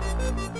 Thank you.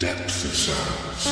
Depth of sounds.